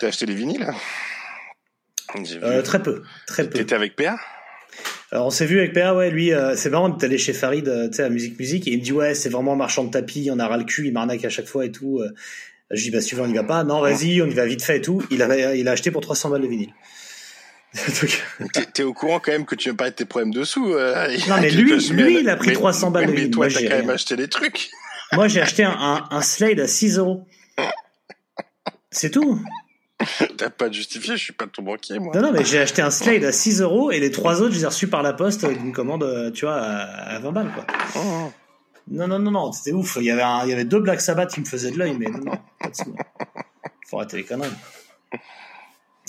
T'as acheté les vinyles? Euh, Très peu, très peu. T'étais avec PA alors on s'est vu avec PA, ouais, lui, euh, c'est marrant, t'es allé chez Farid, euh, tu sais, à Musique Musique, et il me dit, ouais, c'est vraiment un marchand de tapis, on a ras le cul, il m'arnaque à chaque fois et tout. Euh. Je dis, bah, veux, on y va pas. Non, vas-y, on y va vite fait et tout. Il a, il a acheté pour 300 balles de vinyle. T'es au courant quand même que tu veux pas être tes problèmes dessous. non, mais lui, lui, il a pris 300 balles de vinyle. Mais toi, t'as quand même acheté des trucs. Moi, j'ai acheté un, un, Slade à 6 euros. C'est tout. T'as pas de justifié, je suis pas ton banquier, moi. Non, non, mais j'ai acheté un Slade à 6 euros et les trois autres, je les ai reçus par la poste avec une commande, euh, tu vois, à, 20 balles, quoi. Oh. Non, non, non, non, c'était ouf. Il y, avait il y avait deux Black Sabbath qui me faisaient de l'œil, mais non, non, pas de Faut arrêter les conneries.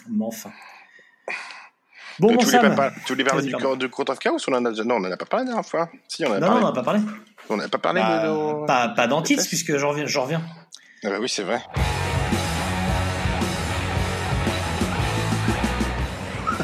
Mais enfin. Bon, bon, Sam. Tu voulais parler du, du Court of Chaos ou on en a déjà... Non, on en a pas parlé la dernière fois. Si, on en a non, parlé. non, on en a pas parlé. On n'a pas parlé bah, de nos... Pas, pas puisque j'en reviens. reviens. Ah bah oui, c'est vrai.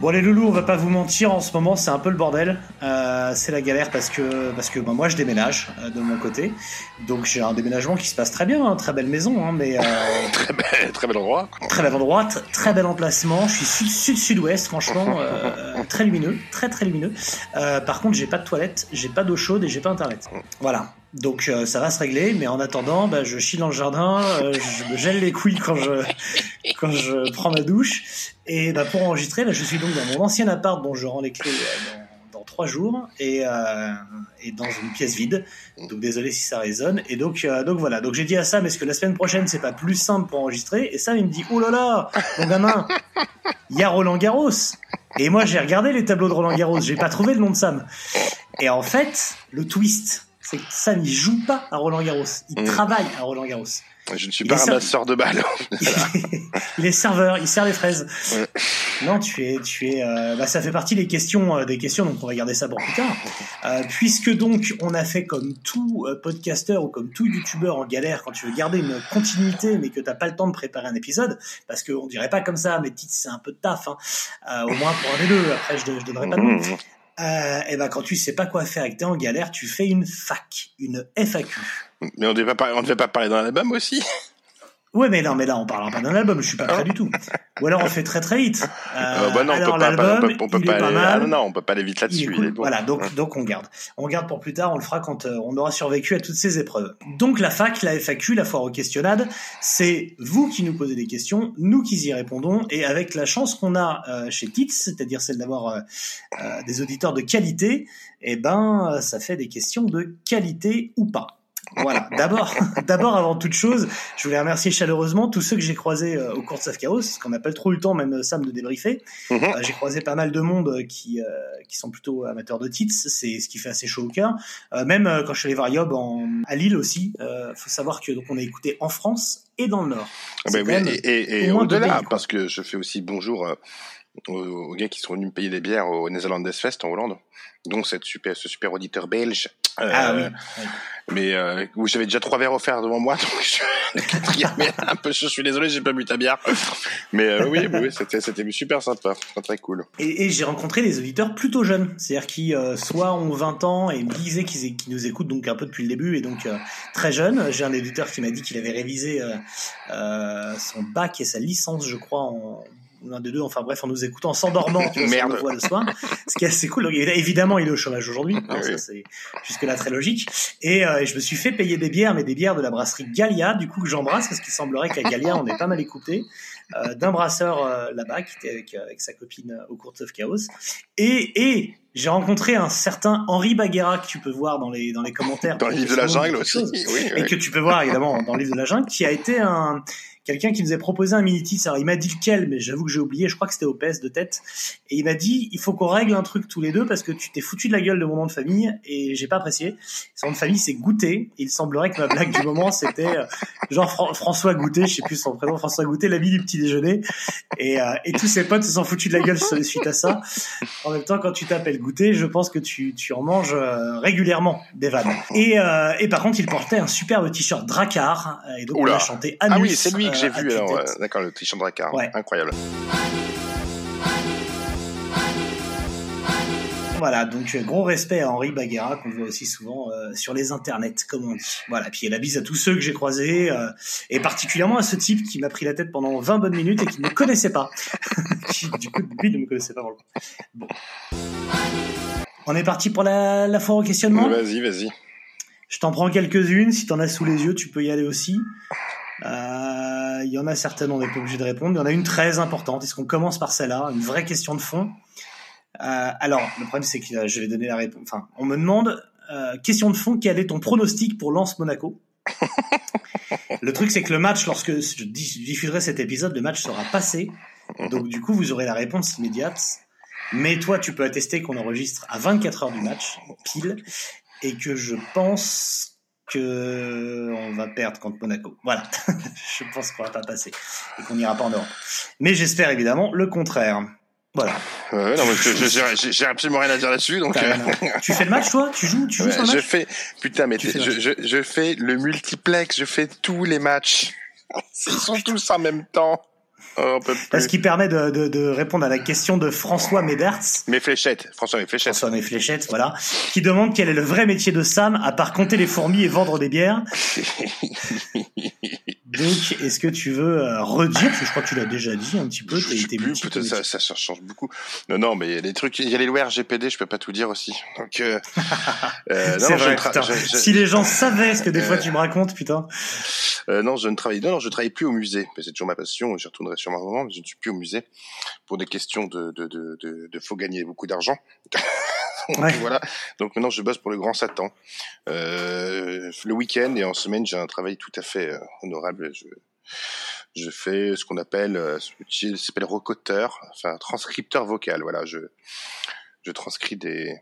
Bon les loulous, on va pas vous mentir, en ce moment c'est un peu le bordel. Euh, c'est la galère parce que parce que bah, moi je déménage euh, de mon côté, donc j'ai un déménagement qui se passe très bien, hein, très belle maison, hein, mais euh, très bel très bel endroit. Très bel endroit, très bel emplacement. Je suis sud sud sud-ouest, franchement, très lumineux, très très lumineux. par contre, j'ai pas de toilette, j'ai pas d'eau chaude et j'ai pas internet. Voilà. Donc ça va se régler, mais en attendant, bah, je chie dans le jardin, je me gèle les couilles quand je quand je prends ma douche. Et bah, pour enregistrer, là, je suis donc dans mon ancien appart dont je rends les clés euh, dans, trois jours et, euh, et, dans une pièce vide. Donc désolé si ça résonne. Et donc, euh, donc voilà. Donc j'ai dit à Sam, est-ce que la semaine prochaine c'est pas plus simple pour enregistrer? Et Sam il me dit, oh là là, mon gamin, il y a Roland Garros. Et moi j'ai regardé les tableaux de Roland Garros, j'ai pas trouvé le nom de Sam. Et en fait, le twist, c'est que Sam il joue pas à Roland Garros, il mm. travaille à Roland Garros. Je ne suis pas ramasseur de balles. il est serveur, il sert les fraises. Non, tu es, tu es. Euh, bah, ça fait partie des questions, euh, des questions. Donc on va garder ça pour plus tard. Euh, puisque donc on a fait comme tout podcasteur ou comme tout youtubeur en galère quand tu veux garder une continuité, mais que t'as pas le temps de préparer un épisode, parce qu'on dirait pas comme ça. Mais c'est un peu de taf. Hein. au moins pour un des deux. Après je, je donnerai pas de nom. Euh, et ben quand tu sais pas quoi faire et que t'es en galère, tu fais une fac, une FAQ. Mais on on devait pas parler dans l'album aussi Ouais, mais non, mais là, on parlera pas d'un album, je suis pas prêt du tout. Ou alors on fait très très vite. Euh, bah non, alors l'album, on peut, pas, aller, pas non, on peut pas aller vite là-dessus. Voilà, donc donc on garde. On garde pour plus tard, on le fera quand euh, on aura survécu à toutes ces épreuves. Donc la fac, la FAQ, la foire aux questionnades, c'est vous qui nous posez des questions, nous qui y répondons, et avec la chance qu'on a euh, chez Tits, c'est-à-dire celle d'avoir euh, des auditeurs de qualité, eh ben ça fait des questions de qualité ou pas. Voilà. D'abord, d'abord, avant toute chose, je voulais remercier chaleureusement tous ceux que j'ai croisés euh, au cours de Saf Chaos, qu'on n'a pas trop eu le temps, même euh, Sam, de débriefer. Mhm. Euh, j'ai croisé pas mal de monde qui qui sont plutôt amateurs de titres, c'est ce qui fait assez chaud au cœur. même quand je suis allé voir Yob en, à Lille aussi, euh, faut savoir que donc on a écouté en France et dans le Nord. Ah bah et, et, et au-delà, parce que je fais aussi bonjour aux, gars qui sont venus me payer des bières au Netherlands Fest en Hollande. Donc cette super, ce super auditeur belge. Ah oui. Mais euh, j'avais déjà trois verres offerts devant moi, donc je, un peu, je suis désolé, j'ai pas bu ta bière. Mais euh, oui, oui c'était, c'était super sympa, très très cool. Et, et j'ai rencontré des auditeurs plutôt jeunes, c'est-à-dire qui euh, soit ont 20 ans et me disaient qu'ils, qu'ils nous écoutent donc un peu depuis le début et donc euh, très jeunes. J'ai un éditeur qui m'a dit qu'il avait révisé son bac et sa licence, je crois, en l'un des deux, enfin bref, en nous écoutant, en s'endormant, tu vois, voit le soir. Ce qui est assez cool. Donc, évidemment, il est au chômage aujourd'hui. Hein, ça, c'est jusque-là très logique. Et, euh, je me suis fait payer des bières, mais des bières de la brasserie Galia, du coup, que j'embrasse, parce qu'il semblerait qu'à Galia, on est pas mal écouté, euh, d'un brasseur euh, là-bas, qui était avec, avec sa copine au cours of Chaos. Et, et j'ai rencontré un certain Henri Baguera que tu peux voir dans les, dans les commentaires. Dans le livre de la jungle aussi, oui, Et que tu peux voir, évidemment, dans le livre de la jungle, qui a été un, quelqu'un qui nous a proposé un mini-titre. Alors, il m'a dit lequel, mais j'avoue que j'ai oublié. Je crois que c'était au PS de tête. Et il m'a dit, il faut qu'on règle un truc tous les deux parce que tu t'es foutu de la gueule de mon nom de famille et j'ai pas apprécié. Son nom de famille, c'est Goûter. Il semblerait que ma blague du moment, c'était euh, genre François Goûter, je sais plus son prénom, François Goûter, l'ami du petit déjeuner. Et, euh, et tous ses potes se sont foutus de la gueule suite à ça. En même temps, quand tu t'appelles Goûter, je pense que tu, tu en manges euh, régulièrement des vannes. Et, euh, et par contre, il portait un superbe t-shirt Dracar. Et donc, Oula. on a chanté Anus. Ah oui, c'est lui que j'ai vu. Alors, euh, d'accord, le t-shirt Drakkar. Ouais. Incroyable. Voilà, donc euh, gros respect à Henri Baguera qu'on voit aussi souvent euh, sur les internets, comme on dit. Voilà, puis la bise à tous ceux que j'ai croisés, euh, et particulièrement à ce type qui m'a pris la tête pendant 20 bonnes minutes et qui ne me connaissait pas. qui, du coup, lui ne me connaissait pas. coup. Bon. On est parti pour la, la foire au questionnement? Vas-y, vas-y. Je t'en prends quelques-unes, si t'en as sous les yeux, tu peux y aller aussi. Euh, Il y en a certaines, on n'est pas obligé de répondre. Il y en a une très importante. Est-ce qu'on commence par celle-là? Une vraie question de fond. Euh, alors, le problème, c'est que euh, je vais donner la réponse. Enfin, on me demande, euh, question de fond, quel est ton pronostic pour Lens Monaco? Le truc, c'est que le match, lorsque je diffuserai cet épisode, le match sera passé. Donc, du coup, vous aurez la réponse immédiate. Mais toi, tu peux attester qu'on enregistre à 24 heures du match, pile, et que je pense que on va perdre contre Monaco. Voilà. je pense qu'on va pas passer et qu'on n'ira pas en Europe. Mais j'espère évidemment le contraire. Voilà. Ouais, non, j'ai- absolument rien à dire là-dessus. Donc, euh, tu fais le match, toi? Tu joues, tu joues ouais, sur le je match? fais, putain, mais fais je, je, je fais le multiplex, je fais tous les matchs. Ils sont tous en même temps. Oh, plus. Ce qui permet de, de, de répondre à la question de François Médertz, Mes fléchettes, François, mes fléchettes. François mes fléchettes, voilà, qui demande quel est le vrai métier de Sam à part compter les fourmis et vendre des bières. Donc, est-ce que tu veux euh, redire, parce que je crois que tu l'as déjà dit un petit peu, Je tes plus, peut-être ça, ça, change beaucoup. Non, non, mais il y a des trucs, il y a les lois RGPD, je peux pas tout dire aussi. Donc, euh, euh, non, C'est non, je vrai, je- je- Si les gens savaient ce que des fois Euh, tu me racontes, putain. euh, non, je ne travaille, non, non, je travaille plus au musée. Mais c'est toujours ma passion, et j'y retournerai sûrement un moment, mais je ne suis plus au musée pour des questions de, de, de, de, de faut gagner beaucoup d'argent. Ouais. Voilà. Donc maintenant, je bosse pour le Grand Satan. Euh, le week-end et en semaine, j'ai un travail tout à fait euh, honorable. Je, je fais ce qu'on appelle, euh, ce s'appelle recoteur, enfin transcripteur vocal. Voilà, je, je transcris des,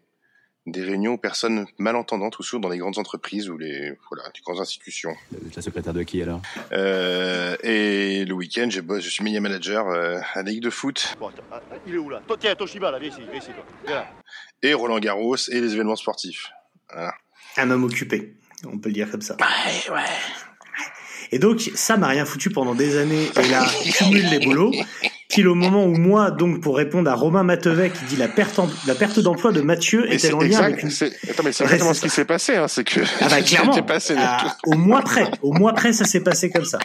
des réunions aux personnes malentendantes ou sourdes dans les grandes entreprises ou les, voilà, les grandes institutions. La secrétaire de qui alors? Euh, et le week-end, je bosse, je suis media manager euh, à la Ligue de foot Bon, attends, ah, ah, il est où là? Toi, tiens, Toshiba, là, viens ici, viens ici, toi. Viens là. et Roland Garros et les événements sportifs. Un homme occupé, on peut le dire comme ça. Et donc, Sam a rien foutu pendant des années et là, cumule les boulots. Pile au moment où moi, donc, pour répondre à Romain Matevet qui dit la perte, en- la perte d'emploi de Mathieu Mais est-elle c'est en lien exact, avec une... attends, mais c'est Ouais, exactement ce qui s'est passé, hein, c'est que Ah bah clairement, passé à- tout. au mois près, au mois près, ça s'est passé comme ça.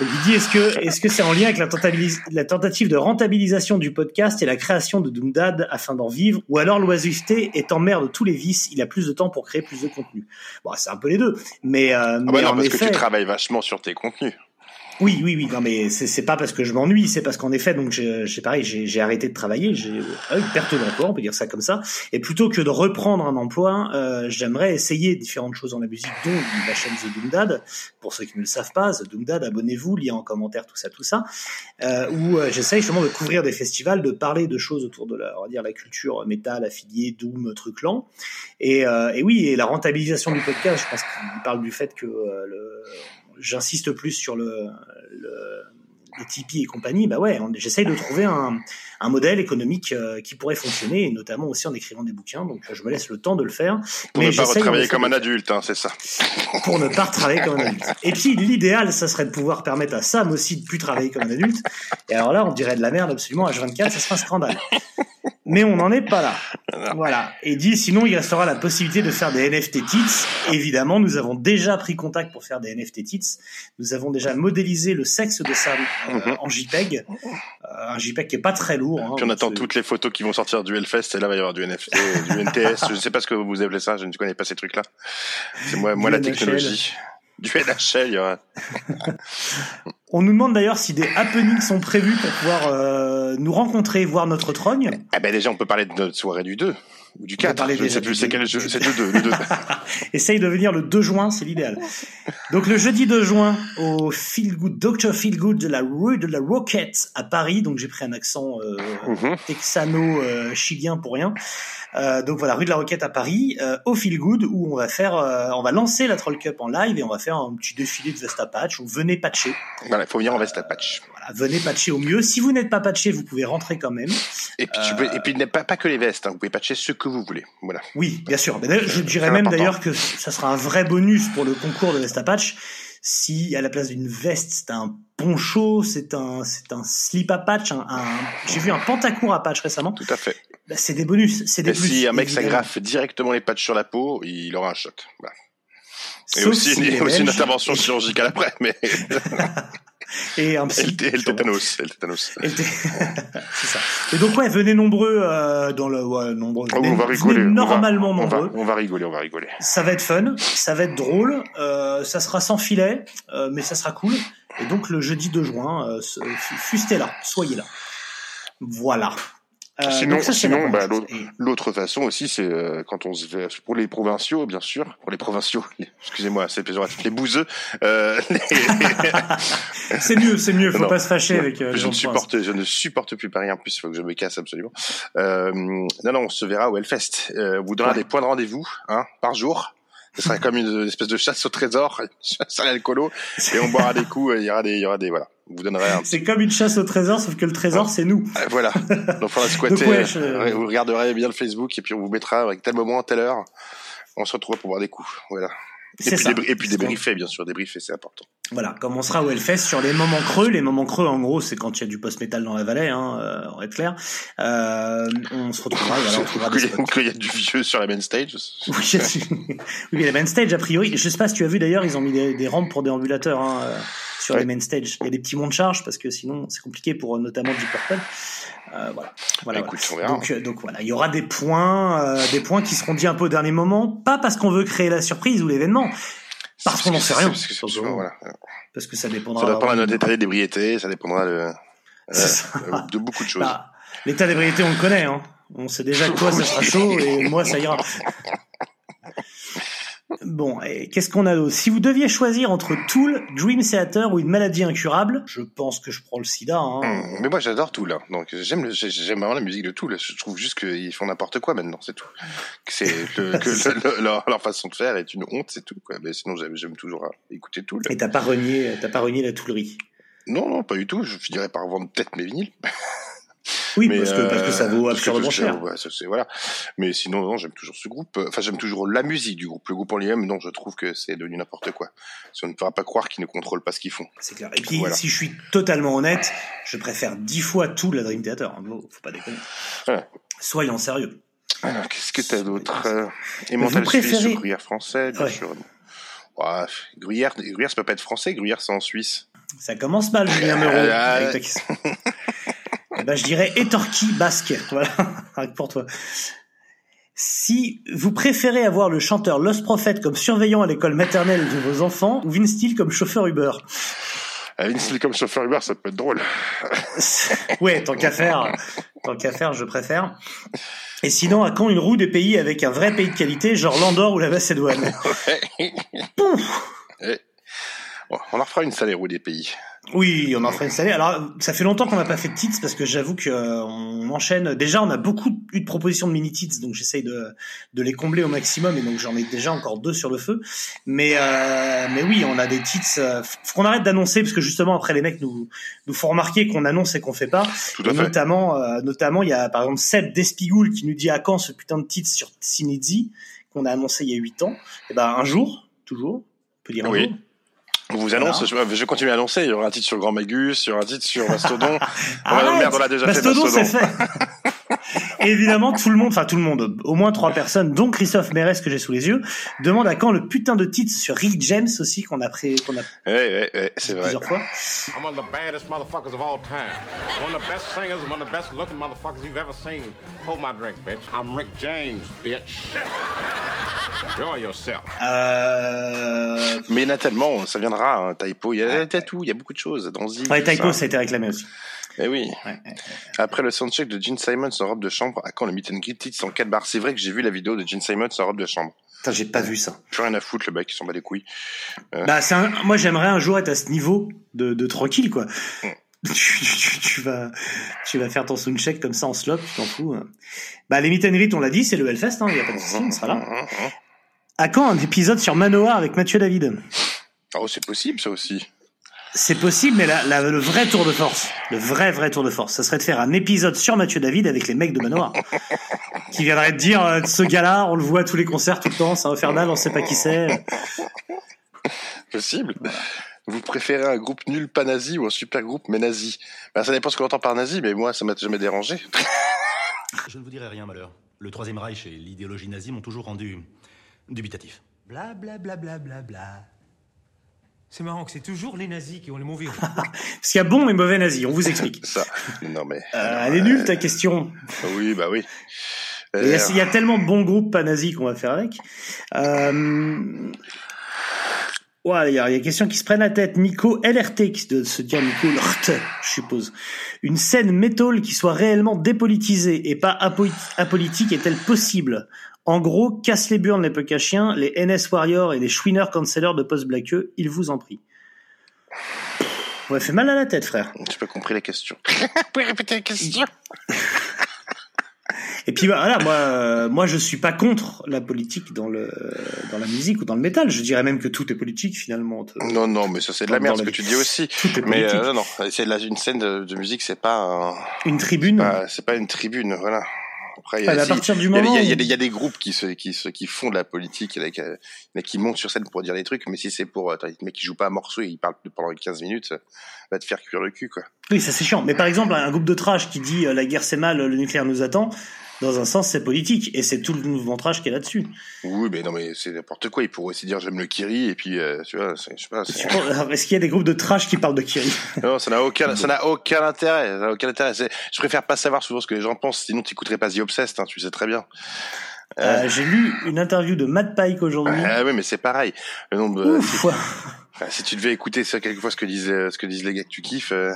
Donc, il dit est-ce que est-ce que c'est en lien avec la, tentabilis- la tentative de rentabilisation du podcast et la création de Doomdad afin d'en vivre, ou alors l'oisiveté est en mer de tous les vices, il a plus de temps pour créer plus de contenu. Bon, c'est un peu les deux, mais, euh, Ah mais bah non, en parce effet, que tu travailles vachement sur tes contenus. Oui, oui, oui. Non, mais c'est pas parce que je m'ennuie, c'est parce qu'en effet, donc j'ai pareil, j'ai arrêté de travailler, j'ai euh, une perte d'emploi, on peut dire ça comme ça. Et plutôt que de reprendre un emploi, euh, j'aimerais essayer différentes choses dans la musique, dont la chaîne The Doomdad. Pour ceux qui ne le savent pas, The Doomdad, abonnez-vous, lien en commentaire, tout ça, tout ça. Euh, où euh, j'essaye justement de couvrir des festivals, de parler de choses autour de la, on va dire la culture métal, affilié, doom, truc lent. Et, euh, et oui, et la rentabilisation du podcast, je pense qu'il parle du fait que le j'insiste plus sur le, Tipeee et compagnie, bah ouais, j'essaye de trouver un, un modèle économique euh, qui pourrait fonctionner, et notamment aussi en écrivant des bouquins. Donc je me laisse le temps de le faire. Pour mais ne pas effet, comme un adulte, hein, c'est ça. pour ne pas retravailler comme un adulte. Et puis l'idéal, ça serait de pouvoir permettre à Sam aussi de plus travailler comme un adulte. Et alors là, on dirait de la merde absolument. H24, ça serait un scandale. Mais on n'en est pas là. Voilà. Et dit, sinon, il restera la possibilité de faire des NFT tits. Évidemment, nous avons déjà pris contact pour faire des NFT tits. Nous avons déjà modélisé le sexe de Sam euh, Mhm. en JPEG. Euh, un JPEG qui est pas très lourd. Hein. Puis on attend toutes les photos qui vont sortir du Hellfest, et là, il va y avoir du NFT, du NTS, je ne sais pas ce que vous appelez ça, je ne connais pas ces trucs-là. C'est moi, moi la NHL. technologie. Du NHL, il y aura. On nous demande d'ailleurs si des happenings sont prévus pour pouvoir euh, nous rencontrer, voir notre trogne. Ah ben déjà, on peut parler de notre soirée du 2. Ou du On va 4. parler Je ne sais plus c'est deux. quel jeu. C'est le 2. Le 2. Essaye de venir le 2 juin, c'est l'idéal. Donc le jeudi 2 juin au Feel Good, Dr Feel Good de la rue de la Roquette à Paris. Donc j'ai pris un accent euh, Mhm. texano-chilien pour rien. Euh, donc voilà, rue de la Roquette à Paris, euh, au Feel Good où on va faire, euh, on va lancer la Troll Cup en live et on va faire un petit défilé de Vesta Patch où venez patcher. Voilà, il faut venir en veste à patch. Voilà, venez patcher au mieux. Si vous n'êtes pas patché, vous pouvez rentrer quand même. Et puis, tu peux, et puis pas, pas que les vestes, hein, vous pouvez patcher ce que vous voulez. Voilà. Oui, bien sûr. Mais je dirais même d'ailleurs que ça sera un vrai bonus pour le concours de Vesta Patch si à la place d'une veste, c'est un poncho, c'est un, c'est un slip à patch, un, un- j'ai vu un pantacourt à patch récemment. Tout à fait. Bah, c'est des bonus, c'est des Et plus. si un mec s'agrafe directement les patchs sur la peau, il aura un shot. Voilà. Et aussi, une intervention chirurgicale après, mais et un psy. et le tétanos. et le tétanos. Et le té- c'est ça. Et donc ouais, venez nombreux euh, dans le, ouais, nombreux. Oh, Venez, on va rigoler. on va- normalement on va, nombreux. on va rigoler, on va rigoler. Ça va être fun, ça va être drôle, euh, ça sera sans filet, euh, mais ça sera cool. Et donc le jeudi 2 juin, euh, fustez là, soyez là. Voilà. Euh, Sinon- ça, sinon, bah, L'autre façon aussi, c'est euh, quand on se fait pour les provinciaux, bien sûr, pour les provinciaux. Excusez-moi, c'est péjoratif. Les bouseux. Euh, les- C'est mieux, c'est mieux, faut Non. pas se fâcher avec euh, je ne supporte, je ne supporte plus Paris. En plus, il faut que je me casse absolument. Euh, non, non, on se verra au Hellfest. Euh, on vous donnera Ouais. des points de rendez-vous, hein, par jour. Ce sera comme une espèce de chasse au trésor, une chasse à l'alcoolo, et on boira des coups. et Il y aura des, il y aura des, voilà. On vous donnerai un. C'est comme une chasse au trésor, sauf que le trésor, c'est nous. Euh, voilà. Donc, faudra squatter. Donc, ouais, je- euh, Vous regarderez bien le Facebook, et puis on vous mettra avec tel moment, telle heure. On se retrouve pour boire des coups. Voilà. Et puis, ça. et puis débriefer, bien sûr, débriefer, c'est important. Voilà, comme on sera au Hellfest sur les moments creux. Les moments creux, en gros, c'est quand il y a du post-metal dans la vallée, hein, euh, on va être clair. Euh, on se retrouvera, qu'il y a- du vieux sur la main stage. Oui, oui, les main stage, a priori, je sais pas si tu as vu d'ailleurs, ils ont mis des, des rampes pour déambulateurs hein, euh, sur Ouais. les main stage. Il y a des petits monts de charge parce que sinon c'est compliqué pour euh, notamment Deep Purple. Euh, voilà. voilà, Écoute, voilà. on verra. Donc, euh, donc voilà, il y aura des points, des points qui seront dits un peu au dernier moment, pas parce qu'on veut créer la surprise ou l'événement, parce qu'on n'en sait rien. Parce que, parce que- voilà. parce que ça dépendra. Ça dépendra de notre état d'ébriété, ça dépendra euh, de beaucoup de choses. Bah, L'état d'ébriété, on le connaît. Hein. On sait déjà que toi, ça sera chaud et moi, ça ira. Bon, et qu'est-ce qu'on a d'autre? Si vous deviez choisir entre Tool, Dream Theater ou une maladie incurable, je pense que je prends le sida. Hein. Hum, Mais moi j'adore tout là, donc j'aime vraiment la musique de tout. Là. Je trouve juste qu'ils font n'importe quoi maintenant, c'est tout. Que C'est le- que C'est le- le- leur, leur façon de faire est une honte, c'est tout. Quoi. Mais sinon j'aime j'aime toujours euh, écouter tout. Et t'as pas renié, t'as pas renié la toulerie. Non non pas du tout. Je finirais par vendre peut-être mes vinyles. Oui, Mais, parce, que, parce que ça vaut euh, que, cher. ouais, ça, c'est- voilà. Mais sinon, non, j'aime toujours ce groupe. Enfin, j'aime toujours la musique du groupe. Le groupe en lui-même, non, je trouve que c'est devenu n'importe quoi. Si on ne pourra pas croire qu'ils ne contrôlent pas ce qu'ils font. C'est clair. Et puis, Voilà. si je suis totalement honnête, je préfère dix fois tout la Dream Theater. hein. Faut faut pas déconner. Ouais. Soyons sérieux. Alors, qu'est-ce que t'as d'autre euh, Vous Emmental Suisse préférez- Gruyère français, bien Ouais. sûr. Ouais, Gruyère, Gruyère, ça peut pas être français. Gruyère, c'est en Suisse. Ça commence mal, Julien Euh, avec euh, ta question. Ben, je dirais étorki basque. Voilà, pour toi. Si vous préférez avoir le chanteur Los Prophet comme surveillant à l'école maternelle de vos enfants ou Vince Steele comme chauffeur Uber. Euh, Vince Neil comme chauffeur Uber, ça peut être drôle. ouais, tant qu'à faire, tant qu'à faire, je préfère. Et sinon, à quand une roue des pays avec un vrai pays de qualité, genre l'Andorre ou la Macédoine? Bon, on leur fera une salée roue des pays. Oui, on en fera une salée. Alors, ça fait longtemps qu'on n'a pas fait de titres parce que j'avoue que euh, enchaîne. Déjà, on a beaucoup eu de propositions de mini titres, donc j'essaye de, de les combler au maximum. Et donc, j'en ai déjà encore deux sur le feu. Mais euh, mais oui, on a des titres. Euh, faut qu'on arrête d'annoncer parce que justement après les mecs nous nous font remarquer qu'on annonce et qu'on fait pas. Tout à Et fait. notamment, euh, notamment, il y a par exemple Seb Despigoul qui nous dit à quand ce putain de titre sur Sinidzi qu'on a annoncé il y a 8 ans. Et ben un jour, toujours, on peut dire un Oui. jour. On vous annonce, je, je continue à annoncer, il y aura un titre sur Grand Magus, il y aura un titre sur Mastodon. Arrête Ouais, merde, on l'a déjà fait, Mastodon, c'est Mastodon. fait. Et évidemment, tout le monde, enfin tout le monde, au moins trois personnes, dont Christophe Mérès que j'ai sous les yeux, demande à quand le putain de titre sur Rick James aussi qu'on a pris, qu'on a Ouais, ouais, ouais, c'est vrai. plusieurs fois. I'm one of the baddest motherfuckers of all time. One of the best singers, one of the best looking motherfuckers you've ever seen. Hold my drink, bitch. I'm Rick James, bitch. Enjoy yourself. Euh... Mais il y en a tellement, ça viendra, hein, Typo, il y a, tout, il y a beaucoup de choses. Dans Ouais, Typo, ça a été réclamé aussi. Eh oui. Ouais, ouais. Après le soundcheck de Gene Simons en robe de chambre, à quand le meet and greet titre en 4 bars C'est vrai que j'ai vu la vidéo de Gene Simons en robe de chambre. Putain, j'ai pas vu ça. Plus rien à foutre, le mec, il s'en bat les couilles. Bah, c'est un- moi, j'aimerais un jour être à ce niveau de, de tranquille, quoi. Tu, tu- tu vas, tu vas faire ton soundcheck comme ça en slop, tu t'en fous. hein. Bah, les meet and greet, on l'a dit, c'est le Hellfest, hein, il y a pas de souci, on sera là. À quand un épisode sur Manoir avec Mathieu David? Oh, c'est possible, ça aussi. C'est possible, mais la, la- le vrai tour de force, le vrai vrai tour de force, ça serait de faire un épisode sur Mathieu David avec les mecs de Manoir, qui viendraient te dire euh, ce gars-là, on le voit à tous les concerts tout le temps, c'est infernal, on sait pas qui c'est. Possible. Vous préférez un groupe nul pas nazi ou un super groupe mais nazi ben, Ça dépend ce qu'on entend par nazi, mais moi, ça m'a jamais dérangé. Je ne vous dirai rien, malheur. Le Troisième Reich et l'idéologie nazie m'ont toujours rendu dubitatif. Bla bla bla bla bla bla. C'est marrant que c'est toujours les nazis qui ont le mauvais. Parce qu'il y a bon et mauvais nazis, on vous explique. Ça. Non, mais. Euh, elle est nulle ta question. Oui, bah oui. Il y, Euh, a, il y a tellement de bons groupes pas nazis qu'on va faire avec. Euh... Ouais, il y, a il y a des questions qui se prennent la tête. Nico LRT, qui doit se dire Nico LRT, je suppose. Une scène métal qui soit réellement dépolitisée et pas apo- apolitique est-elle possible? En gros, casse les burnes les punk à chiens, les NS Warriors et les Schwinner Canceller de post blackeux, il vous en prie. Ouais, fait mal à la tête, frère. J'ai pas compris la question. Vous pouvez répéter la question Et puis voilà, moi, euh, moi, je suis pas contre la politique dans le dans la musique ou dans le métal. Je dirais même que tout est politique finalement. Non, non, mais ça c'est de la merde la- ce que tu dis aussi. Tout est Mais euh, non, non, c'est une scène de, de musique, c'est pas, un- Une tribune. pas- c'est pas une tribune, voilà. Après, il y a, des- il y a des groupes qui se, qui se, qui font de la politique, il y en a qui, il y en a qui montent sur scène pour dire des trucs, mais si c'est pour, attends, le mec qui joue pas un morceau et il parle pendant 15 minutes, ça va te faire cuire le cul, quoi. Oui, ça c'est chiant. Mais par exemple, un groupe de trash qui dit euh, la guerre c'est mal, le nucléaire nous attend. Dans un sens, c'est politique et c'est tout le mouvement trash qui est là-dessus. Oui, mais non, mais c'est n'importe quoi. Il pourrait aussi dire j'aime le Kiri et puis, euh, tu vois, je sais pas. Est-ce qu'il y a des groupes de trash qui parlent de Kiri? Non, ça n'a aucun, ça n'a aucun intérêt. Ça aucun intérêt. Je préfère pas savoir souvent ce que les gens pensent, sinon t'écouterais pas The Obsessed, hein, tu sais très bien. Euh, J'ai lu une interview de Matt Pike aujourd'hui. Ah oui, mais c'est pareil. Le nombre de, Ouf. Si tu devais écouter ça quelquefois ce que disent, euh, ce que disent les gars que tu kiffes, euh,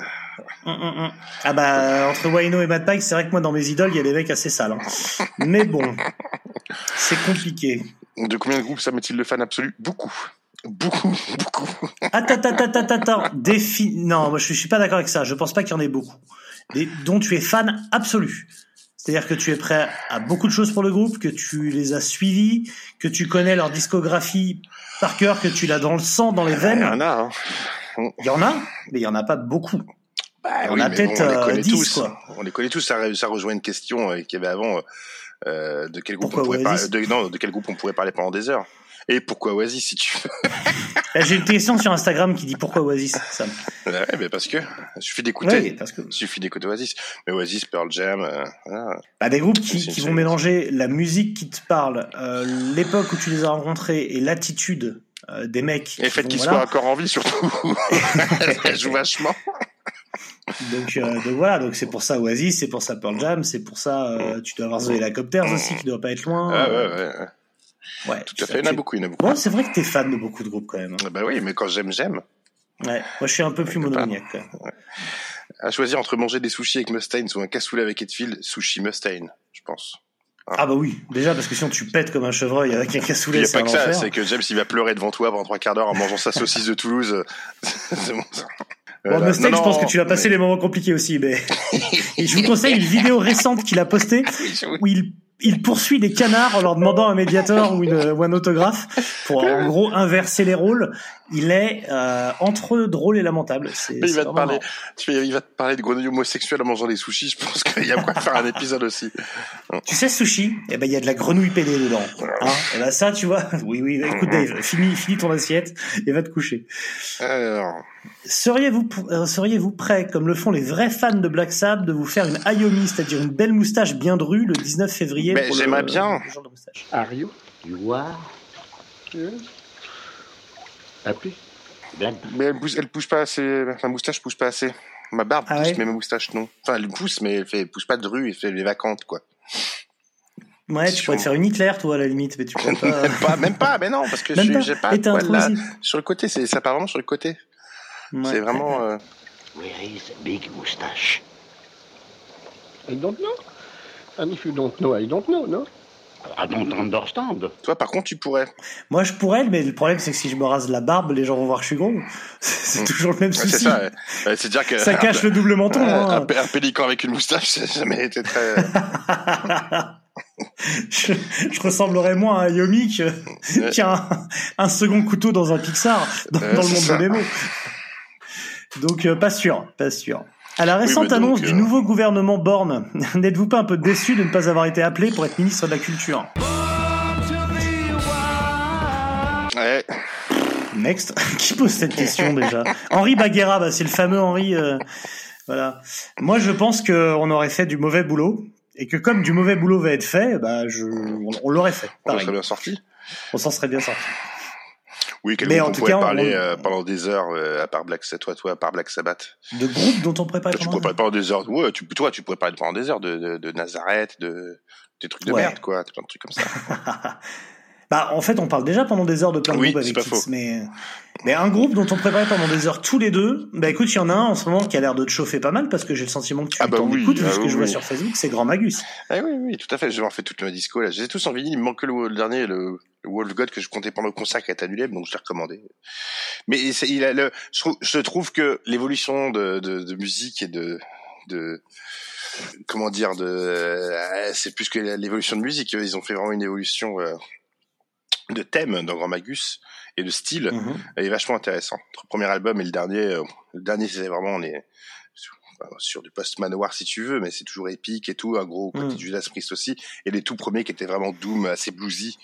Hum, hum, hum. Ah bah entre Wayno et Matt Pike, c'est vrai que moi dans mes idoles, il y a des mecs assez sales. hein. Mais bon, c'est compliqué. de combien de groupes ça met-il le fan absolu Beaucoup. Beaucoup, beaucoup. Attends, attends, attends, attends, attends. Défi... Non, moi je je suis pas d'accord avec ça. Je pense pas qu'il y en ait beaucoup. Des- dont tu es fan absolu. C'est-à-dire que tu es prêt à beaucoup de choses pour le groupe, que tu les as suivis, que tu connais leur discographie par cœur, que tu l'as dans le sang, dans les Il y veines. en a, hein. Il y en a, mais il y en a pas beaucoup. Bah, Il y en oui, a peut-être, on les euh, connaît 10, tous. quoi. On les connaît tous. Ça, ça rejoint une question euh, qu'il y avait avant. euh, euh, de quel groupe Pourquoi on pourrait parler de, Non, de quel groupe on pourrait parler pendant des heures Et pourquoi Oasis, si tu veux J'ai une question sur Instagram qui dit pourquoi Oasis, Sam. Ouais, mais parce que il suffit d'écouter. Oui, parce que Il suffit d'écouter Oasis. Mais Oasis, Pearl Jam, euh, bah, des groupes qui, vont mélanger la musique qui te parle, euh, l'époque où tu les as rencontrés et l'attitude euh, des mecs. Et le qui fait vont- qu'ils voilà. soient encore en vie, surtout. ça joue vachement. Donc, euh, donc voilà, donc c'est pour ça Oasis, c'est pour ça Pearl Jam, c'est pour ça euh, tu dois avoir The Helicopters aussi qui doit pas être loin. Ah, ouais, ouais, ouais. Ouais, Tout à fait. Il y en a beaucoup, il y en a beaucoup. Bon, c'est vrai que t'es fan de beaucoup de groupes quand même. hein. Ah Bah oui, mais quand j'aime, j'aime. Ouais, moi je suis un peu plus monomaniaque. À choisir entre manger des sushis avec Mustaine ou un cassoulet avec Hetfield, sushi Mustaine, je pense. Ah bah oui, déjà parce que sinon tu pètes comme un chevreuil avec un Il cassoulet, n'y a c'est pas que ça, c'est que James il va pleurer devant toi pendant trois quarts d'heure en mangeant sa saucisse de Toulouse. c'est bon ça. Bon, Voilà. Mustang, Non, je pense que tu vas passer mais- les moments compliqués aussi, mais et je vous conseille une vidéo récente qu'il a postée où il, il poursuit des canards en leur demandant un médiator ou, une, ou un autographe pour en gros inverser les rôles. Il est euh, entre drôle et lamentable. Il va te parler, tu il va te parler de grenouilles homosexuelles en mangeant des sushis. Je pense qu'il y a quoi faire un épisode aussi. Tu sais, sushi, eh ben il y a de la grenouille PD dedans. Hein? Et ben ça, tu vois. Oui, oui. Écoute, Dave, finis, finis ton assiette et va te coucher. Alors, Seriez-vous euh, seriez-vous prêt, comme le font les vrais fans de Black Sabbath, de vous faire une Ayomi, c'est-à-dire une belle moustache bien drue, le 19 février Mais j'aimerais bien. le jour de moustache? Are you? You are? Appelez. mais elle bouge, elle pousse pas assez. Ma moustache pousse pas assez. Ma barbe Ah pousse, ouais? mais ma moustache non. Enfin, elle pousse, mais elle fait, elle pousse pas de rue, elle fait les vacantes quoi. Ouais, tu pourrais te faire une Hitler, toi, à la limite, mais tu pourrais pas. Même pas, même pas, mais non, parce que pas. j'ai pas t'es poil là. Sur le côté, c'est, ça part vraiment sur le côté. Ouais. C'est vraiment. euh, Where is Big Moustache? I don't know. And if you don't know, I don't know, no? I don't understand. Toi, par contre, tu pourrais. Moi, je pourrais, mais le problème, c'est que si je me rase la barbe, les gens vont voir que je suis gros. C'est toujours le même souci. c'est ça. ouais. C'est dire que Ça cache le double menton. un, hein. un- un pélican avec une moustache, ça n'a jamais été très. je, je ressemblerais moins à Yomi qu'à un, un second couteau dans un Pixar, dans, Ouais, dans le monde ça. de Nemo. Donc, euh, pas sûr, pas sûr. À la récente donc, annonce euh, du nouveau gouvernement Borne, n'êtes-vous pas un peu déçu de ne pas avoir été appelé pour être ministre de la Culture? Ouais. Next. Qui pose cette question déjà? Henri Baguera, bah, c'est le fameux Henri. euh, voilà. Moi, je pense qu'on aurait fait du mauvais boulot et que comme du mauvais boulot va être fait, bah, je, on, on l'aurait fait. On pareil. serait bien sorti. On s'en serait bien sorti. Oui, quel Mais groupe en on tout pourrait cas, on- parler on- euh, pendant des heures euh, à part Black Sabbath, toi, toi, à part Black Sabbath? De groupes dont on prépare tu pourrais parler pendant des heures. Ouais, tu, toi, tu pourrais parler pendant des heures de, de, de Nazareth, de des trucs de Ouais. merde, quoi, plein de trucs comme ça. Bah, en fait, on parle déjà pendant des heures de plein de Oui, groupes avec faux. mais mais un groupe dont on préparait pendant des heures tous les deux. Bah, écoute, il y en a un en ce moment qui a l'air de te chauffer pas mal parce que j'ai le sentiment que tu Ah bah oui, écoutes vu ah ce que oui, je vois sur Facebook, c'est Grand Magus. Ah oui, oui, tout à fait. J'ai en fait toute ma disco là. J'ai tous en vinyle. Il me manque que le, le dernier, le, le Wolf God que je comptais pendant le concert qui a été annulé, donc je l'ai recommandé. Mais il a le, je, trouve, je trouve que l'évolution de, de, de musique et de, de comment dire, de, euh, c'est plus que l'évolution de musique. Ils ont fait vraiment une évolution euh, de thème dans Grand Magus et de style. Mhm. Est vachement intéressant. Entre le premier album et le dernier, euh, le dernier c'est vraiment on est sur, du post manoir si tu veux, mais c'est toujours épique et tout, un gros côté Mm. Judas Priest aussi. Et les tout premiers qui étaient vraiment doom, assez bluesy,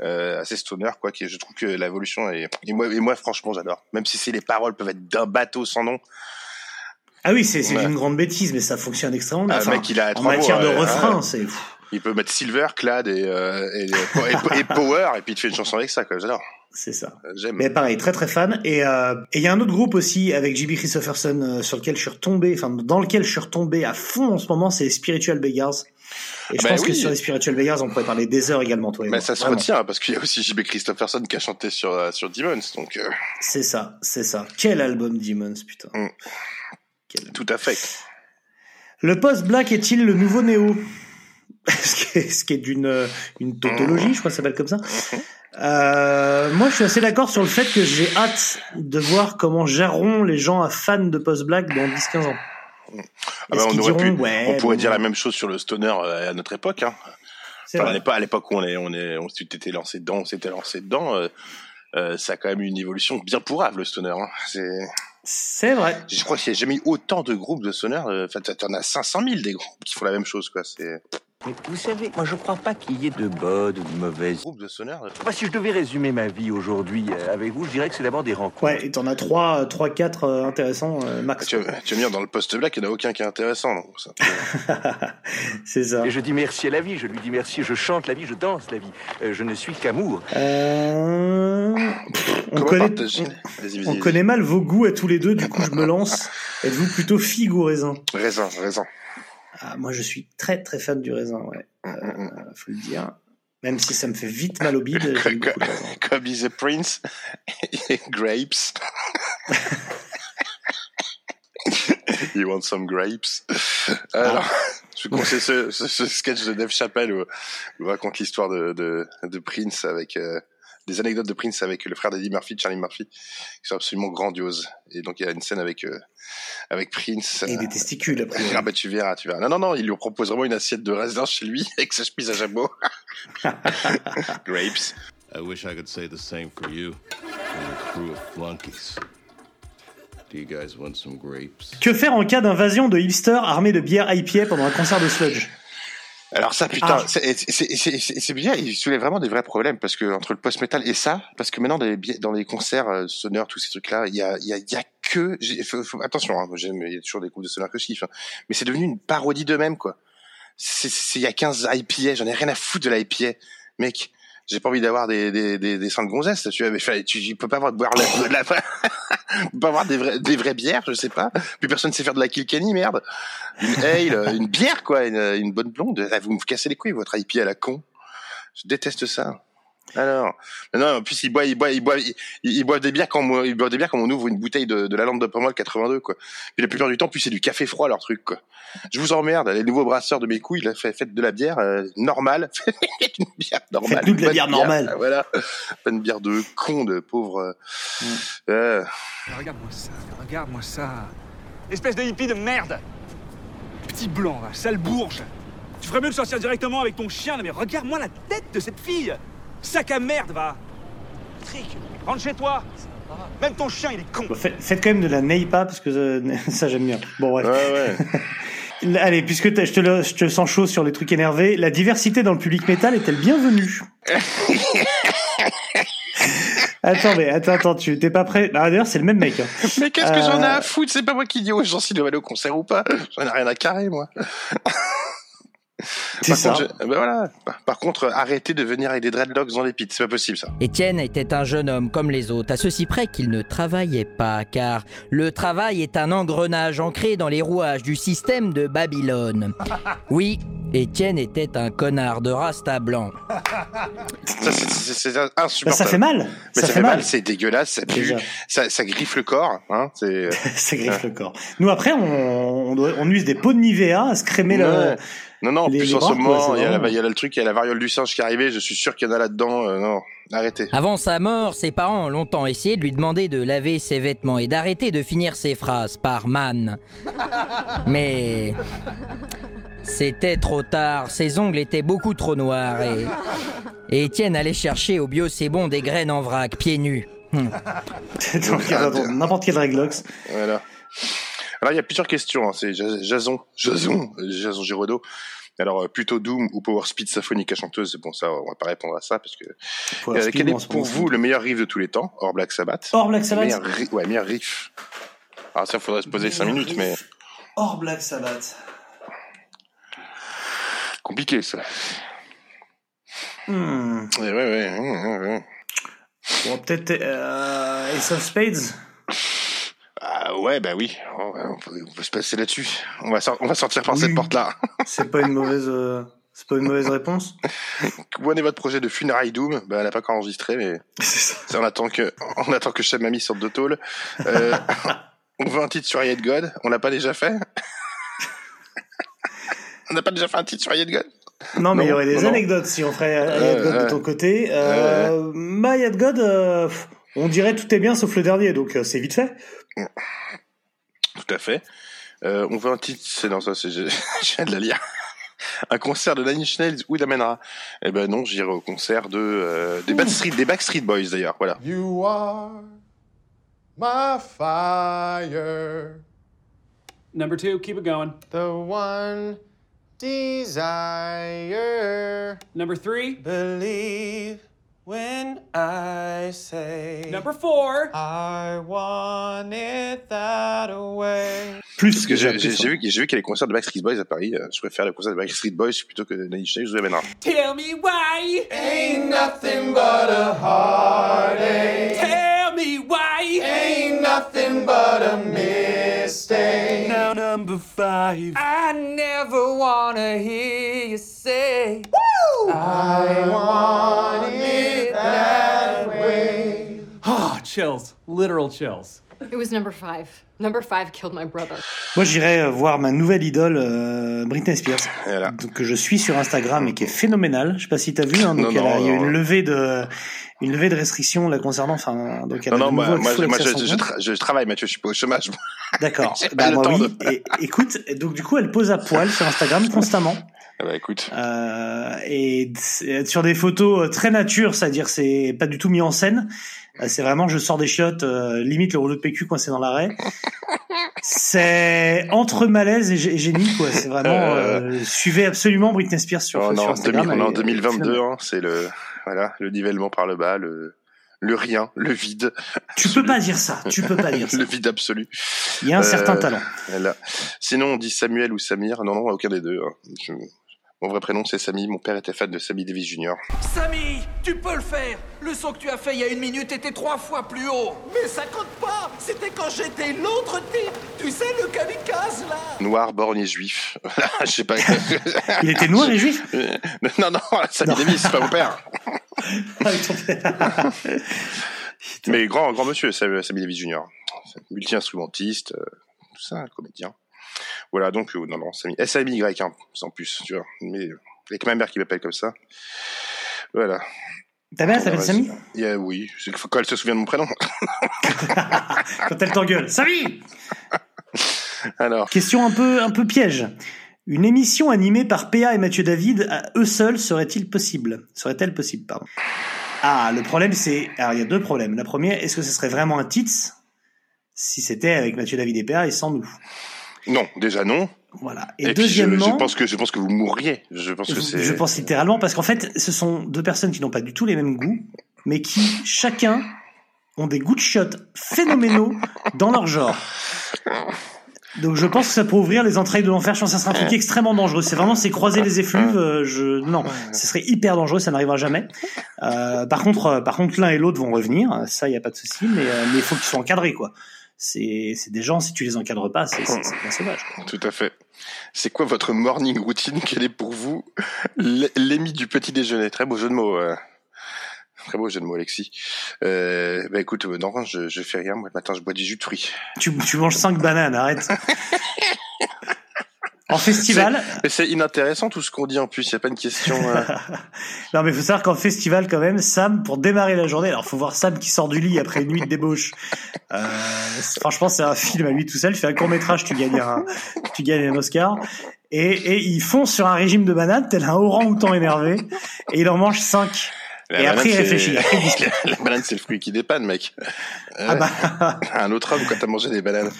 euh, assez stoner quoi. Qui je trouve que l'évolution est et moi et moi franchement j'adore. Même si c'est les paroles peuvent être d'un bateau sans nom. Ah oui, c'est c'est Ouais. une grande bêtise, mais ça fonctionne extrêmement bien. Ah, le Enfin, mec, il a en matière mots, de ouais, refrain, ouais. c'est Il peut mettre Silver, Clad et, euh, et, et, et Power et puis il te fait une chanson avec ça quoi. J'adore. c'est ça. Euh, J'aime. Mais pareil, très très fan. Et euh, et il y a un autre groupe aussi avec JB Christopherson sur lequel je suis retombé, enfin dans lequel je suis retombé à fond en ce moment, c'est Spiritual Beggars. Et je Bah pense que sur les Spiritual Beggars, on pourrait parler des heures également, toi et Mais moi. ça se Vraiment. retient parce qu'il y a aussi JB Christopherson qui a chanté sur sur Demons donc euh, C'est ça, c'est ça. Quel album Demons, putain. Mm. Quel- tout à fait. Le post-black est-il le nouveau néo ce qui est, ce qui est d'une euh, une tautologie, je crois que ça s'appelle comme ça. Euh, moi, je suis assez d'accord sur le fait que j'ai hâte de voir comment géreront les gens à fans de post-black dans 10-15 ans. Ah Est-ce bah, on aurait pu, ouais, on pourrait bon, dire la même chose sur le stoner euh, à notre époque. Hein. Enfin, on pas à l'époque où on est, on est, on s'était lancé dedans, on s'était lancé dedans. euh, euh, ça a quand même eu une évolution bien pourrave le stoner. Hein. C'est, C'est vrai. je crois qu'il n'y a jamais eu autant de groupes de stoner. Enfin, t'en as 500 000 des groupes qui font la même chose, quoi. C'est Mais vous savez, moi je crois pas qu'il y ait de bonnes ou de mauvaises. groupes de Moi, si je devais résumer ma vie aujourd'hui euh, avec vous, je dirais que c'est d'abord des rencontres. Ouais, et t'en as trois, trois, quatre euh, intéressants euh, max. Tu, tu me dire dans le post-black, il n'y en a aucun qui est intéressant. Donc, ça, c'est ça. Et je dis merci à la vie, je lui dis merci, je chante la vie, je danse la vie. Euh, je ne suis qu'amour. Euh... On connaît, on connaît mal vos goûts à tous les deux, du coup je me lance. Êtes-vous plutôt figue ou raisin? Raisin, raisin. Ah, Moi je suis très très fan du raisin, ouais. Euh, faut le dire. Même si ça me fait vite mal au bide, raisin. Comme disait Prince, grapes. You want some grapes Alors, je vous conseille ce, ce, ce sketch de Dave Chappelle où, où il raconte l'histoire de, de, de Prince avec euh, des anecdotes de Prince avec le frère d'Eddie Murphy, Charlie Murphy, qui sont absolument grandioses. Et donc il y a une scène avec euh, avec Prince. Et des testicules après. Ah bah tu verras, tu verras. Non, non, non, il lui propose vraiment une assiette de raisin chez lui avec sa chemise à jabot. Grapes. I wish I could say the same for you and your crew of flunkies. Do you guys want some grapes? Que faire en cas d'invasion de hipsters armés de bière IPA pendant un concert de sludge? Alors ça, putain, Ah. c'est- bien, il soulève vraiment des vrais problèmes, parce que entre le post-metal et ça, parce que maintenant, dans les, dans les concerts euh, sonores, tous ces trucs-là, il y a, il y, a, y a que... j'ai- faut- faut- attention, hein, j'aime, il y a toujours des groupes de sonores que je kiffe, hein, mais c'est devenu une parodie d'eux-mêmes, quoi. C'est c'est- il y a 15 IPA, j'en ai rien à foutre de l'IPA. Mec, j'ai pas envie d'avoir des, des, des, des seins de gonzesse, tu vois, mais tu, peux pas avoir de boire la, de la, pas avoir des, vrais, des vraies bières, je sais pas. Plus personne sait faire de la Kilkenny, merde. Une ale, euh, une bière, quoi, une, une bonne blonde. Vous me cassez les couilles, votre IP à la con. Je déteste ça. Alors, non, en plus il boit, il boit, il boit, il, il boit des bières quand on, il boit des bières quand on ouvre une bouteille de, de la lampe de Pomerol 82 quoi. Puis la plupart du temps, plus c'est du café froid leur truc quoi. Je vous emmerde, les nouveaux brasseurs de mes couilles, là, fait, faites de la bière euh, normale, Faites une bière normale. Faites-nous de la bière normale. euh, Voilà, pas une bière de con, de pauvre. euh, Mm. euh, Regarde-moi ça, regarde-moi ça. Espèce de hippie de merde. Petit blanc, là, sale bourge. Tu ferais mieux de sortir directement avec ton chien, là, mais regarde-moi la tête de cette fille. Sac à merde, va. Trick, rentre chez toi. Même ton chien, il est con. Bon, faites, faites quand même de la Neipa parce que euh, ça j'aime bien. Bon bref. Allez, puisque t'as- je te, le- je te sens chaud sur les trucs énervés, la diversité dans le public métal est-elle bienvenue? Attends, mais attends, attends, tu t'es pas prêt? Ah, D'ailleurs, c'est le même mec. hein. Mais qu'est-ce que j'en ai Euh, à foutre? C'est pas moi qui dis aux gens s'ils doivent aller au concert ou pas. J'en ai rien à carrer, moi. C'est Par ça. contre, je- ben voilà. Par- contre, arrêtez de venir avec des dreadlocks dans les pits. C'est pas possible, ça. Étienne était un jeune homme comme les autres, à ceci près qu'il ne travaillait pas, car le travail est un engrenage ancré dans les rouages du système de Babylone. Oui, Étienne était un connard de rasta blanc. Ça, c'est- c'est c'est insupportable. Ça fait mal. Mais ça, fait mal, c'est dégueulasse, ça pue, ça, ça griffe le corps. Hein, c'est ça griffe le corps. Nous, après, on, on, doit- on use des pots de Nivea à se crémer le. Non, non, en les- plus les en ce moment, il y, a la- vraiment- il y a le truc, il y a la variole du singe qui est arrivée, je suis sûr qu'il y en a là-dedans. euh, non, arrêtez. Avant sa mort, ses parents ont longtemps essayé de lui demander de laver ses vêtements et d'arrêter de finir ses phrases par man. Mais c'était trop tard, ses ongles étaient beaucoup trop noirs et, et Étienne allait chercher au bio c'est bon des graines en vrac, pieds nus. Dans N'importe quel Reglox. Voilà. Alors, il y a plusieurs questions. hein. C'est Ja- Jason, Jason, Jason Giraudot. Alors, euh, plutôt Doom ou Power Speed Symphonique à chanteuse, bon, ça, on va pas répondre à ça parce que. Power Euh, Speed, quel est pour vous le meilleur riff de tous les temps, hors Black Sabbath? Hors Black Sabbath? Meilleur ri- Ouais, meilleur riff. Alors, ça, faudrait se poser 5 minutes, mais Hors Black Sabbath. compliqué, ça. Hmm. Ouais, ouais, ouais. hum. Bon, peut-être euh, Ace of Spades? Ah ouais, bah oui, on, on peut, on peut se passer là-dessus. On va, sor- on va sortir par cette porte-là. C'est pas une mauvaise. euh, C'est pas une mauvaise réponse. Où est votre projet de funérailles Doom? Bah, Elle n'a pas encore enregistré, mais ça, on attend que on attend que Chef Mamie sorte de tôle. Euh, on veut un titre sur Riot God. On l'a pas déjà fait? On n'a pas déjà fait un titre sur Riot God? Non, mais il y aurait des non, anecdotes si on ferait Ayat God de ton côté. Euh, God, euh, pff, on dirait tout est bien sauf le dernier, donc euh, c'est vite fait. Tout à fait. Euh, on veut un titre, c'est non ça, c'est je, je viens de la lire. Un concert de Nine Inch Nails où il amènera Eh ben non, j'irai au concert de euh, des Backstreet, des Backstreet Boys d'ailleurs. Voilà. You are my fire. Number two, keep it going. The one desire. Number three. Believe when I say. Number four. I want it that way. Plus que j'ai vu, j'ai vu qu'il y a les concerts de Backstreet Boys à Paris. euh, Je préfère les concerts de Backstreet Boys plutôt que de Nine Inch Nails où il amènera. Tell me why. Ain't nothing but a heartache. Tell me why. Ain't nothing but a mistake. Now number five. I never wanna hear you say, I want it that way. Oh, chills. Literal chills. It was number five. Number five killed my brother. Moi, j'irais euh, voir ma nouvelle idole, euh, Britney Spears, Voilà. que je suis sur Instagram et qui est phénoménale. Je sais pas si t'as vu, hein, donc Non, a- non, il y a une levée de, une levée de restrictions la concernant. Enfin, donc elle Non, a non, de moi, je, moi, je, tra- travaille, Mathieu, je suis pas au chômage. D'accord. Bah, oui. de- Et, écoute, donc du coup, elle pose à poil sur Instagram constamment. Ah bah écoute. Euh, et sur des photos euh, très nature, c'est-à-dire c'est pas du tout mis en scène. Euh, C'est vraiment je sors des chiottes, euh, limite le rouleau de PQ coincé dans l'arrêt. C'est entre malaise et, et génie quoi. C'est vraiment euh, suivez absolument Britney Spears sur, Oh sur non, Instagram. 2000 on est en elle est 2022, phénoménale. hein, c'est le voilà le nivellement par le bas, le le rien, le vide. Tu peux pas dire ça. Tu peux pas dire ça. le vide absolu. Il y a un certain talent. Sinon, on dit Samuel ou Samir. Non, non, aucun des deux. hein. Je- Mon vrai prénom, c'est Samy. Mon père était fan de Sammy Davis Jr. Samy, tu peux le faire Le son que tu as fait il y a une minute était trois fois plus haut Mais ça compte pas C'était quand j'étais l'autre type Tu sais, le kamikaze, là Noir, borgne et juif. Je sais pas. Il était noir et juif? Non, non, Sammy Davis, c'est pas mon père. Mais grand, grand monsieur, Sam- Sammy Davis Jr. Multi-instrumentiste, euh, tout ça, comédien. Voilà, donc, euh, non, non, S-A-M-Y, hein, sans plus, tu vois. Mais, avec ma mère qui m'appelle comme ça. Voilà. Ta mère s'appelle Vas-y. Samy Il y a- Oui, c'est que- quand elle se souvient de mon prénom. Quand elle t'engueule. Samy Alors. Question un peu, un peu piège. Une émission animée par PA et Mathieu David à eux seuls serait-il possible? Serait-elle possible, pardon? Ah, le problème c'est... Alors il y a deux problèmes. La première, est-ce que ce serait vraiment un tits? Si c'était avec Mathieu David et PA et sans nous? Non, déjà non. Voilà. Et, Et, puis, je- deuxièmement... je, pense que, je pense que vous mourriez. Je pense que c'est. Je pense littéralement parce qu'en fait, ce sont deux personnes qui n'ont pas du tout les mêmes goûts, mais qui chacun ont des goûts de shot phénoménaux dans leur genre. Donc je pense que ça peut ouvrir les entrailles de l'enfer. Je pense que ça sera un truc extrêmement dangereux. C'est vraiment c'est croiser les effluves. euh, je non, ce serait hyper dangereux. Ça n'arrivera jamais. Euh, par contre, euh, par contre, l'un et l'autre vont revenir. Ça, il y a pas de souci. Mais euh, mais il faut qu'ils soient encadrés quoi. C'est des gens. Si tu les encadres pas, c'est bien sauvage. quoi. Tout à fait. C'est quoi votre morning routine? Quel est pour vous l'émi du petit déjeuner? Très beau jeu de mots. euh. Très beau jeu de mots, Alexis. Euh, bah écoute, euh, non, je, je fais rien. Moi, le matin, je bois du jus de fruits. Tu tu manges cinq bananes. Arrête. En festival, C'est- Mais c'est inintéressant tout ce qu'on dit en plus. Il y a pas une question. euh, Non, mais faut savoir qu'en festival, quand même, Sam, pour démarrer la journée, alors faut voir Sam qui sort du lit après une nuit de débauche. Euh, franchement, c'est un film à lui tout seul. Il fait un court métrage, tu gagnes un, tu gagnes un Oscar. Et, et il fonce sur un régime de bananes, tel un orang-outan énervé, et il en mange 5. la et après, il réfléchit. Après, il la banane, c'est le fruit qui dépanne, mec. Euh, Ah bah. Un autre homme quand t'as mangé des bananes.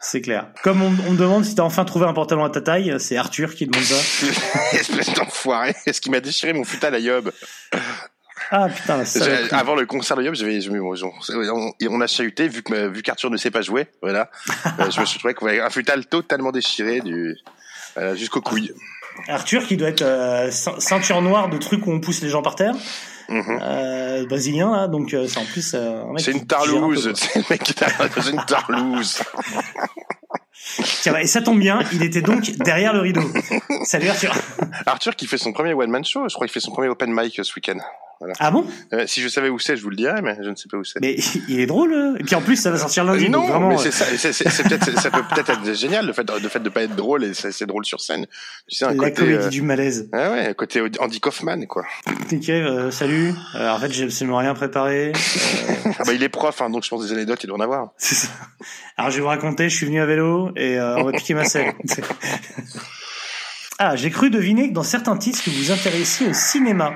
C'est clair. Comme on, on me demande si t'as enfin trouvé un pantalon à ta taille, c'est Arthur qui demande ça. Espèce d'enfoiré. Est-ce qu'il m'a déchiré mon futal à Yob Ah putain, saloperie. Avant le concert de Yob, j'avais, on, on a chahuté vu que vu qu'Arthur ne sait pas jouer, voilà. Euh, je me suis trouvé avec un futal totalement déchiré du voilà, jusqu'aux couilles. Arthur qui doit être euh, ceint- ceinture noire de trucs où on pousse les gens par terre. Euh, brésilien là, donc euh, c'est en plus euh, un mec C'est une un tarlouse, quoi. c'est le mec qui est une tarlouse. Tiens, bah, et ça tombe bien, il était donc derrière le rideau. Salut Arthur. Arthur qui fait son premier one man show, je crois qu'il fait son premier open mic euh, ce week-end. Voilà. Ah bon? Euh, Si je savais où c'est, je vous le dirais, mais je ne sais pas où c'est. Mais il est drôle. euh. Et puis en plus, ça va sortir lundi. non, donc vraiment, mais euh, c'est ça, c'est, peut-être, ça peut peut-être être génial le fait, de, le fait de pas être drôle et c'est, drôle sur scène. Tu sais, un la côté, comédie euh, du malaise. Ah ouais, côté Andy Kaufman, quoi. Euh, salut. Euh, en fait, j'ai absolument rien préparé. Euh, Ah bah, il est prof, hein, donc je pense des anecdotes, il doit en avoir. c'est ça. Alors, je vais vous raconter, je suis venu à vélo et euh, on va piquer ma selle. ah, j'ai cru deviner que dans certains titres que vous intéressiez au cinéma.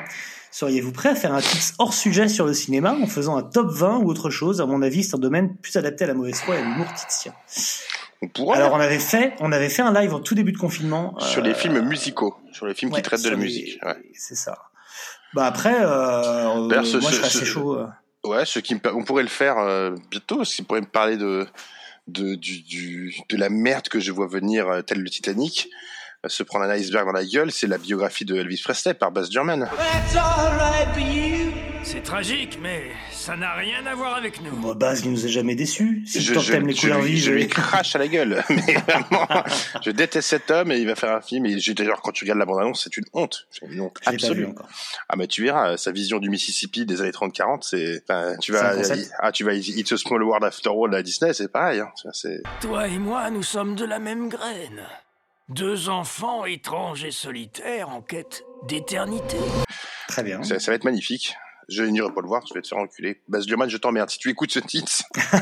Seriez-vous prêt à faire un titre hors sujet sur le cinéma en faisant un top 20 ou autre chose À mon avis, c'est un domaine plus adapté à la mauvaise foi et à l'humour titien. On pourrait. Alors, on avait fait, on avait fait un live en tout début de confinement. sur euh, les films musicaux, sur les films ouais, qui traitent de la les- musique. Ouais. C'est ça. Bah après, euh, euh, ce- moi je ce- serais assez ce- chaud. euh. Ouais, ce qui me, on pourrait le faire euh, bientôt, s'il pourrait me parler de, de, du, du, de la merde que je vois venir, euh, tel le Titanic, euh, se prendre un iceberg dans la gueule, c'est la biographie de Elvis Presley par Baz Luhrmann. C'est tragique, mais ça n'a rien à voir avec nous. Bon, Baz, il nous a jamais déçus. Si je, toi je, t'aimes les je couleurs lui, vives, je lui crache à la gueule. Mais vraiment, je déteste cet homme et il va faire un film. Et j'ai- d'ailleurs, quand tu regardes la bande-annonce, c'est une honte. C'est une honte absolue. vu encore. Ah, mais tu verras, sa vision du Mississippi des années 30-40, c'est, enfin, tu vas, ah, tu vas, It's a Small World After All à Disney, c'est pareil, hein. Toi et moi, nous sommes de la même graine. Deux enfants étranges et solitaires en quête d'éternité. Très bien. ça, ça va être magnifique. Je n'irai pas le voir, je vais te faire enculer. Baz Luhrmann, je t'emmerde. Si tu écoutes ce titre,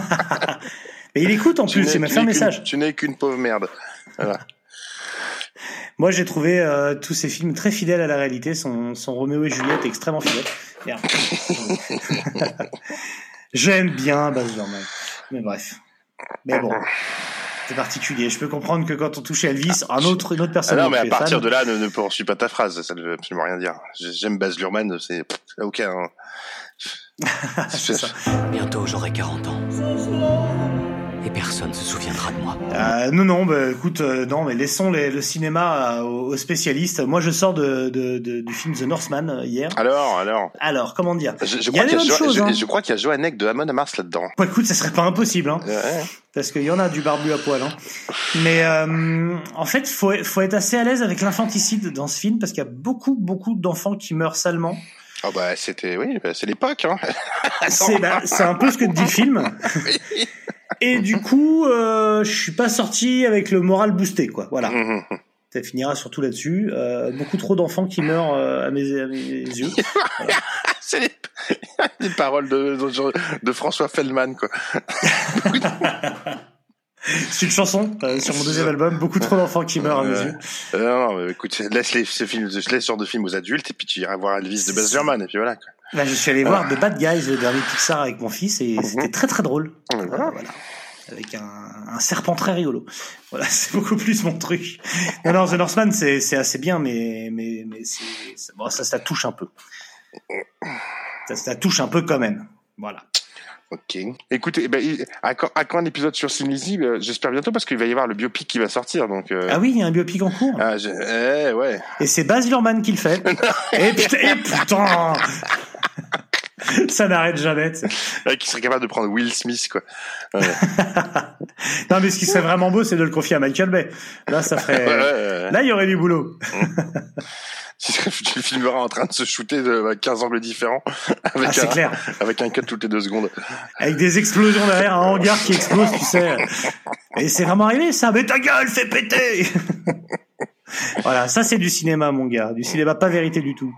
Mais il écoute en tu plus, il m'a qu'une- message. Tu n'es qu'une pauvre merde. Voilà. Moi j'ai trouvé euh, tous ces films très fidèles à la réalité. Son, son Roméo et Juliette est extrêmement fidèle. J'aime bien Baz Luhrmann. Mais bref. Mais bon. Particulier. Je peux comprendre que quand on touche à Elvis, un autre, une autre Ah personne. non, dont mais à partir fan- de là, ne, ne poursuis pas ta phrase. Ça ne veut absolument rien dire. J'ai- J'aime Baz Luhrmann, c'est, aucun, C'est ça. Bientôt j'aurai 40 ans. Et personne se souviendra de moi. Euh, non, non, bah, écoute, euh, non, mais laissons les- le cinéma euh, aux, aux spécialistes. Moi, je sors de, de- de- du film The Northman euh, hier. Alors, alors. Alors, comment dire? Je, je Il y crois a qu'il y, a bonnes Jo- choses. je- hein. je crois qu'il y a Johannek de Amon Mars là-dedans. Bah, écoute, ça serait pas impossible, hein, Ouais. parce qu'il y en a du barbu à poil. Hein. Mais euh, en fait, faut faut être assez à l'aise avec l'infanticide dans ce film, parce qu'il y a beaucoup, beaucoup d'enfants qui meurent salement. Ah bah c'était oui, bah, c'est l'époque. Hein. C'est bah, c'est un peu ce que dit le film. Et du coup, euh, je suis pas sorti avec le moral boosté, quoi. Voilà. Mhm. Ça finira surtout là-dessus. Euh, beaucoup trop d'enfants qui meurent euh, à, mes, à mes yeux. c'est les, les paroles de, de, de François Feldman quoi. C'est une chanson euh, sur mon deuxième album. Beaucoup trop d'enfants qui meurent à mes yeux. euh, non, mais écoute, laisse les ce film, laisse ce genre de film aux adultes et puis tu iras voir Elvis de Baz Luhrmann et puis voilà. Quoi. Là, je suis allé voir The Bad Guys, le dernier Pixar avec mon fils, et c'était très très drôle. Mhm. Voilà. Voilà. Avec un, un serpent très rigolo. Voilà, c'est beaucoup plus mon truc. Non, non, The Northman, c'est assez bien, mais mais mais bon, ça, ça touche un peu. Ça, ça touche un peu quand même. Voilà. Ok. Écoutez, ben, il- à, quand, à quand un épisode sur Sin Lizzy Euh, J'espère bientôt parce qu'il va y avoir le biopic qui va sortir. Donc, euh, Ah oui, il y a un biopic en cours. ah, je- eh, ouais. Et c'est Baz Luhrmann qui le fait. et putain, et putain Ça n'arrête jamais. Ouais, qui serait capable de prendre Will Smith, quoi. Ouais. Non, mais ce qui serait vraiment beau, c'est de le confier à Michael Bay. Là, ça ferait. Ouais, ouais, ouais. Là, il y aurait du boulot. Tu le filmeras en train de se shooter de 15 angles différents. Avec Ah, un, clair. Avec un cut toutes les deux secondes. Avec des explosions derrière, un hangar qui explose, tu sais. Et c'est vraiment arrivé, ça. Mais ta gueule, fais péter Voilà, ça c'est du cinéma, mon gars. Du cinéma pas vérité du tout.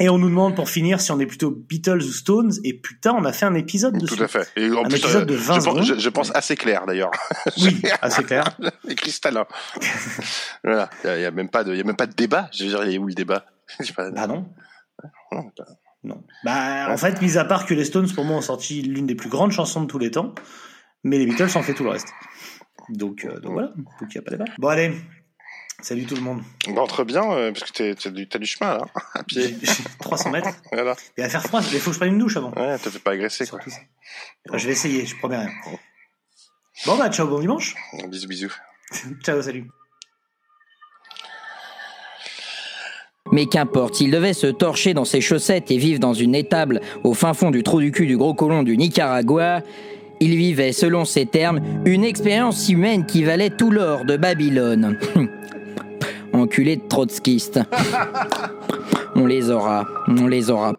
Et on nous demande pour finir si on est plutôt Beatles ou Stones. Et putain, on a fait un épisode dessus. Tout à fait. Et en Un plus, épisode de euh, 20 je, pense, je, je pense assez clair d'ailleurs. Oui, assez clair. Et cristallin. voilà. Il y, a même pas de, il a même pas de débat. Je veux dire, il est où le débat? Pas. Bah non. Non, bah, Non. Bah, en fait, mis à part que les Stones, pour moi, ont sorti l'une des plus grandes chansons de tous les temps, mais les Beatles ont fait tout le reste. Donc, euh, donc voilà, donc il n'y a pas de débat. Bon, allez, salut tout le monde. On rentre bien euh, parce que t'es- t'as du, t'as du chemin là, à pied. 300 mètres. Voilà. Il va faire froid, il faut que je prenne une douche avant. Ouais, te fais pas agresser quoi. Je vais essayer, je promets rien. Bon, bah, ciao, bon dimanche. Bisous, bisous. ciao, salut. Mais qu'importe, il devait se torcher dans ses chaussettes et vivre dans une étable au fin fond du trou du cul du gros colon du Nicaragua. Il vivait, selon ses termes, une expérience humaine qui valait tout l'or de Babylone. Enculé de trotskiste. On les aura, on les aura.